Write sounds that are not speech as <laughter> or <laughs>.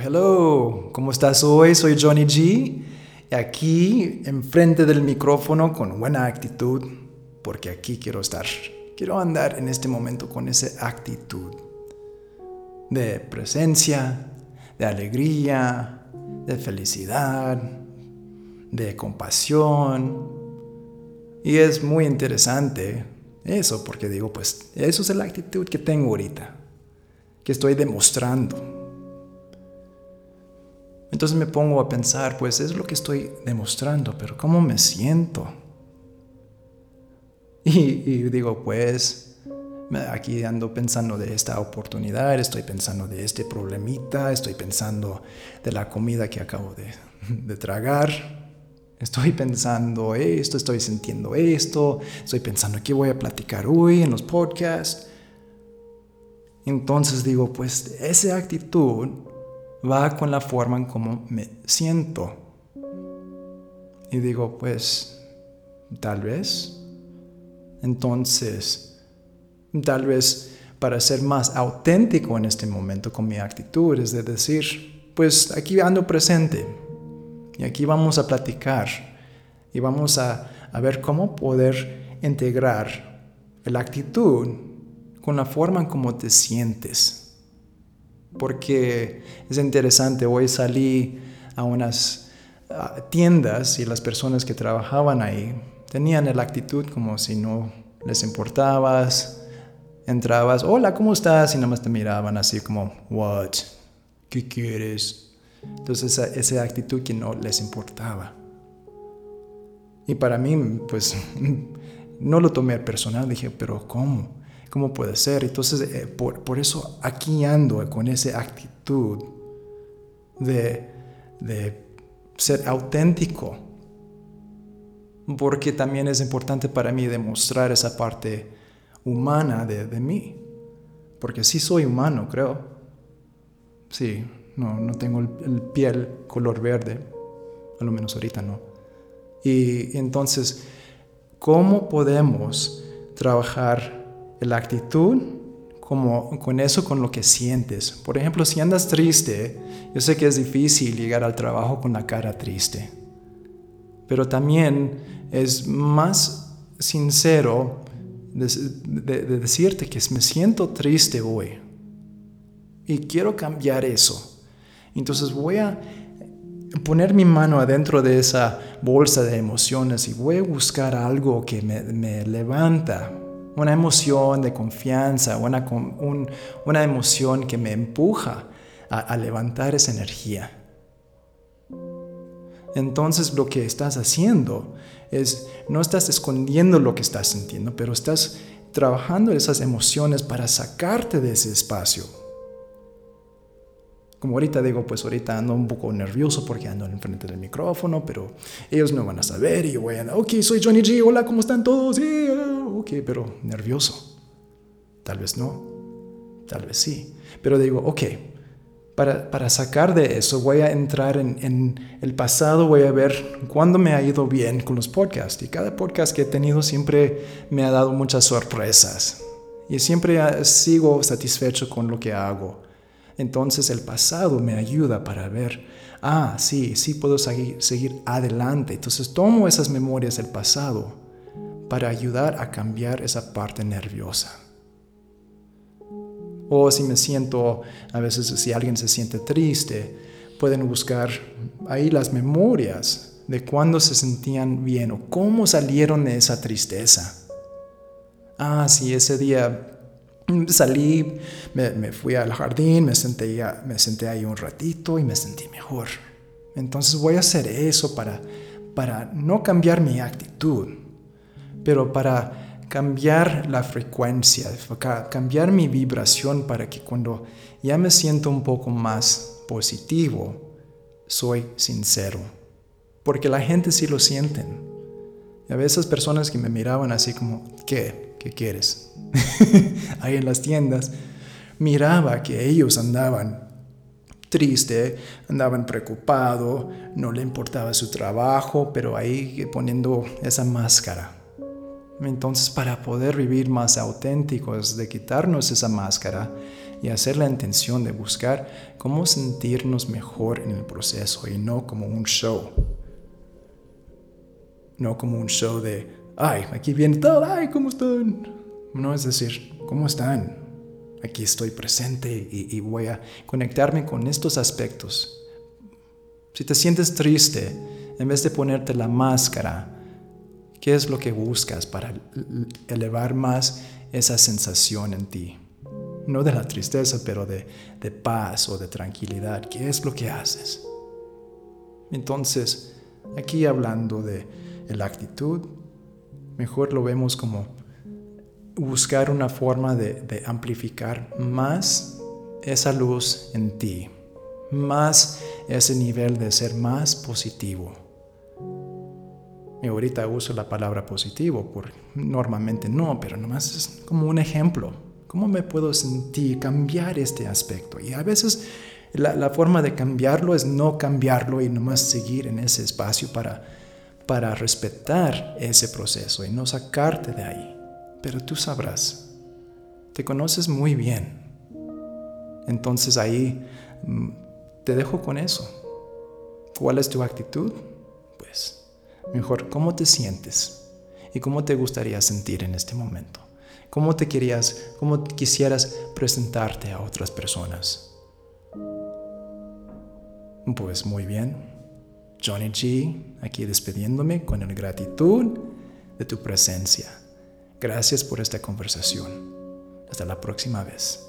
Hello. ¿Cómo estás hoy? Soy Johnny G. Y aquí, enfrente del micrófono, con buena actitud, porque aquí quiero estar. Quiero andar en este momento con esa actitud de presencia, de alegría, de felicidad, de compasión. Y es muy interesante eso, porque digo, pues, eso es la actitud que tengo ahorita, que estoy demostrando. Entonces me pongo a pensar, pues es lo que estoy demostrando, pero ¿cómo me siento? <laughs> Y, digo, pues aquí ando pensando de esta oportunidad, estoy pensando de este problemita, estoy pensando de la comida que acabo de, de tragar, estoy pensando esto, estoy sintiendo esto, estoy pensando qué voy a platicar hoy en los podcasts. Entonces digo, pues esa actitud va con la forma en cómo me siento. Y digo, pues, tal vez. Entonces, tal vez para ser más auténtico en este momento con mi actitud, es de decir, pues aquí ando presente y aquí vamos a platicar y vamos a, a ver cómo poder integrar la actitud con la forma en cómo te sientes porque es interesante, hoy salí a unas tiendas y las personas que trabajaban ahí tenían la actitud como si no les importabas, entrabas, hola, ¿cómo estás? Y nada más te miraban así como, what? ¿Qué quieres? Entonces esa, esa actitud que no les importaba. Y para mí, pues, <laughs> no lo tomé personal, dije, pero ¿cómo? ¿Cómo puede ser? Entonces, eh, por, eso aquí ando con esa actitud de, ser auténtico. Porque también es importante para mí demostrar esa parte humana de, mí. Porque sí soy humano, creo. Sí, no, no tengo el piel color verde. A lo menos ahorita no. Y entonces, ¿cómo podemos trabajar la actitud como con eso, con lo que sientes. Por ejemplo, si andas triste, yo sé que es difícil llegar al trabajo con la cara triste, pero también es más sincero de, decirte que me siento triste hoy y quiero cambiar eso. Entonces voy a poner mi mano adentro de esa bolsa de emociones y voy a buscar algo que me, me levanta, una emoción de confianza, una, una emoción que me empuja a, levantar esa energía. Entonces lo que estás haciendo es, no estás escondiendo lo que estás sintiendo, pero estás trabajando esas emociones para sacarte de ese espacio como ahorita digo, pues ahorita ando un poco nervioso porque ando en frente del micrófono, pero ellos no van a saber y yo voy a, ok, soy Johnny G, hola, ¿cómo están todos? Ah, ok, pero nervioso. Tal vez no, tal vez sí. Pero digo, ok, para, para sacar de eso voy a entrar en, en, el pasado, voy a ver cuándo me ha ido bien con los podcasts. Y cada podcast que he tenido siempre me ha dado muchas sorpresas. Y siempre ah, sigo satisfecho con lo que hago. Entonces el pasado me ayuda para ver, ah, sí, sí puedo seguir, seguir adelante. Entonces tomo esas memorias del pasado para ayudar a cambiar esa parte nerviosa. O si me siento, a veces si alguien se siente triste, pueden buscar ahí las memorias de cuándo se sentían bien o cómo salieron de esa tristeza. Ah, sí, ese día Salí, me, fui al jardín, me senté, me senté ahí un ratito y me sentí mejor. Entonces voy a hacer eso para, para no cambiar mi actitud, pero para cambiar la frecuencia, cambiar mi vibración para que cuando ya me siento un poco más positivo, soy sincero. Porque la gente sí lo sienten. Y a veces personas que me miraban así como, ¿qué? ¿qué quieres? <laughs> Ahí en las tiendas, miraba que ellos andaban triste, andaban preocupados, no le importaba su trabajo, pero ahí poniendo esa máscara. Entonces, para poder vivir más auténticos, de quitarnos esa máscara, y hacer la intención de buscar cómo sentirnos mejor en el proceso y no como un show. No como un show de, ay, aquí viene todo, ay, ¿cómo están? No es decir, ¿cómo están? Aquí estoy presente y, y voy a conectarme con estos aspectos. Si te sientes triste, en vez de ponerte la máscara, ¿qué es lo que buscas para elevar más esa sensación en ti? No de la tristeza, pero de, de paz o de tranquilidad. ¿Qué es lo que haces? Entonces, aquí hablando de la actitud, mejor lo vemos como buscar una forma de, de, amplificar más esa luz en ti, más ese nivel de ser más positivo. Y ahorita uso la palabra positivo, porque normalmente no, pero nomás es como un ejemplo. ¿Cómo me puedo sentir, cambiar este aspecto? Y a veces la, la forma de cambiarlo es no cambiarlo y nomás seguir en ese espacio para, para respetar ese proceso y no sacarte de ahí. Pero tú sabrás, te conoces muy bien. Entonces ahí mm, te dejo con eso. ¿Cuál es tu actitud? Pues Mejor, ¿cómo te sientes? ¿Y cómo te gustaría sentir en este momento? ¿Cómo te querías, cómo quisieras presentarte a otras personas? Pues muy bien. Johnny G, aquí despidiéndome con la gratitud de tu presencia. Gracias por esta conversación. Hasta la próxima vez.